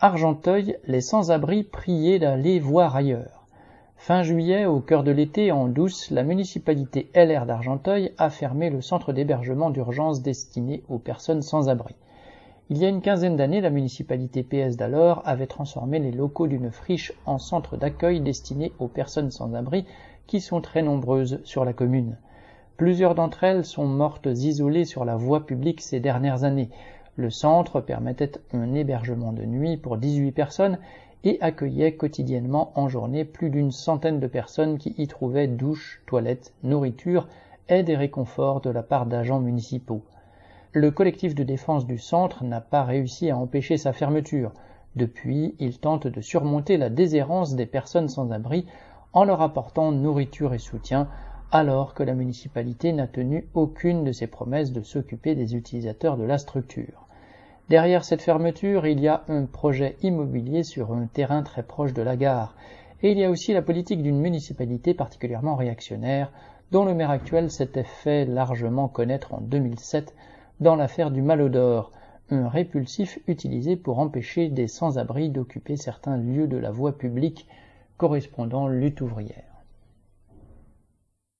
Argenteuil, les sans-abri priaient d'aller voir ailleurs. Fin juillet, au cœur de l'été, en douce, la municipalité LR d'Argenteuil a fermé le centre d'hébergement d'urgence destiné aux personnes sans abri. Il y a une quinzaine d'années, la municipalité PS d'alors avait transformé les locaux d'une friche en centre d'accueil destiné aux personnes sans abri qui sont très nombreuses sur la commune. Plusieurs d'entre elles sont mortes isolées sur la voie publique ces dernières années. Le centre permettait un hébergement de nuit pour 18 personnes et accueillait quotidiennement en journée plus d'une centaine de personnes qui y trouvaient douches, toilettes, nourriture, aide et réconfort de la part d'agents municipaux. Le collectif de défense du centre n'a pas réussi à empêcher sa fermeture. Depuis, il tente de surmonter la déshérence des personnes sans abri en leur apportant nourriture et soutien, alors que la municipalité n'a tenu aucune de ses promesses de s'occuper des utilisateurs de la structure. Derrière cette fermeture, il y a un projet immobilier sur un terrain très proche de la gare, et il y a aussi la politique d'une municipalité particulièrement réactionnaire, dont le maire actuel s'était fait largement connaître en 2007 dans l'affaire du Malodor, un répulsif utilisé pour empêcher des sans-abri d'occuper certains lieux de la voie publique correspondant lutte ouvrière.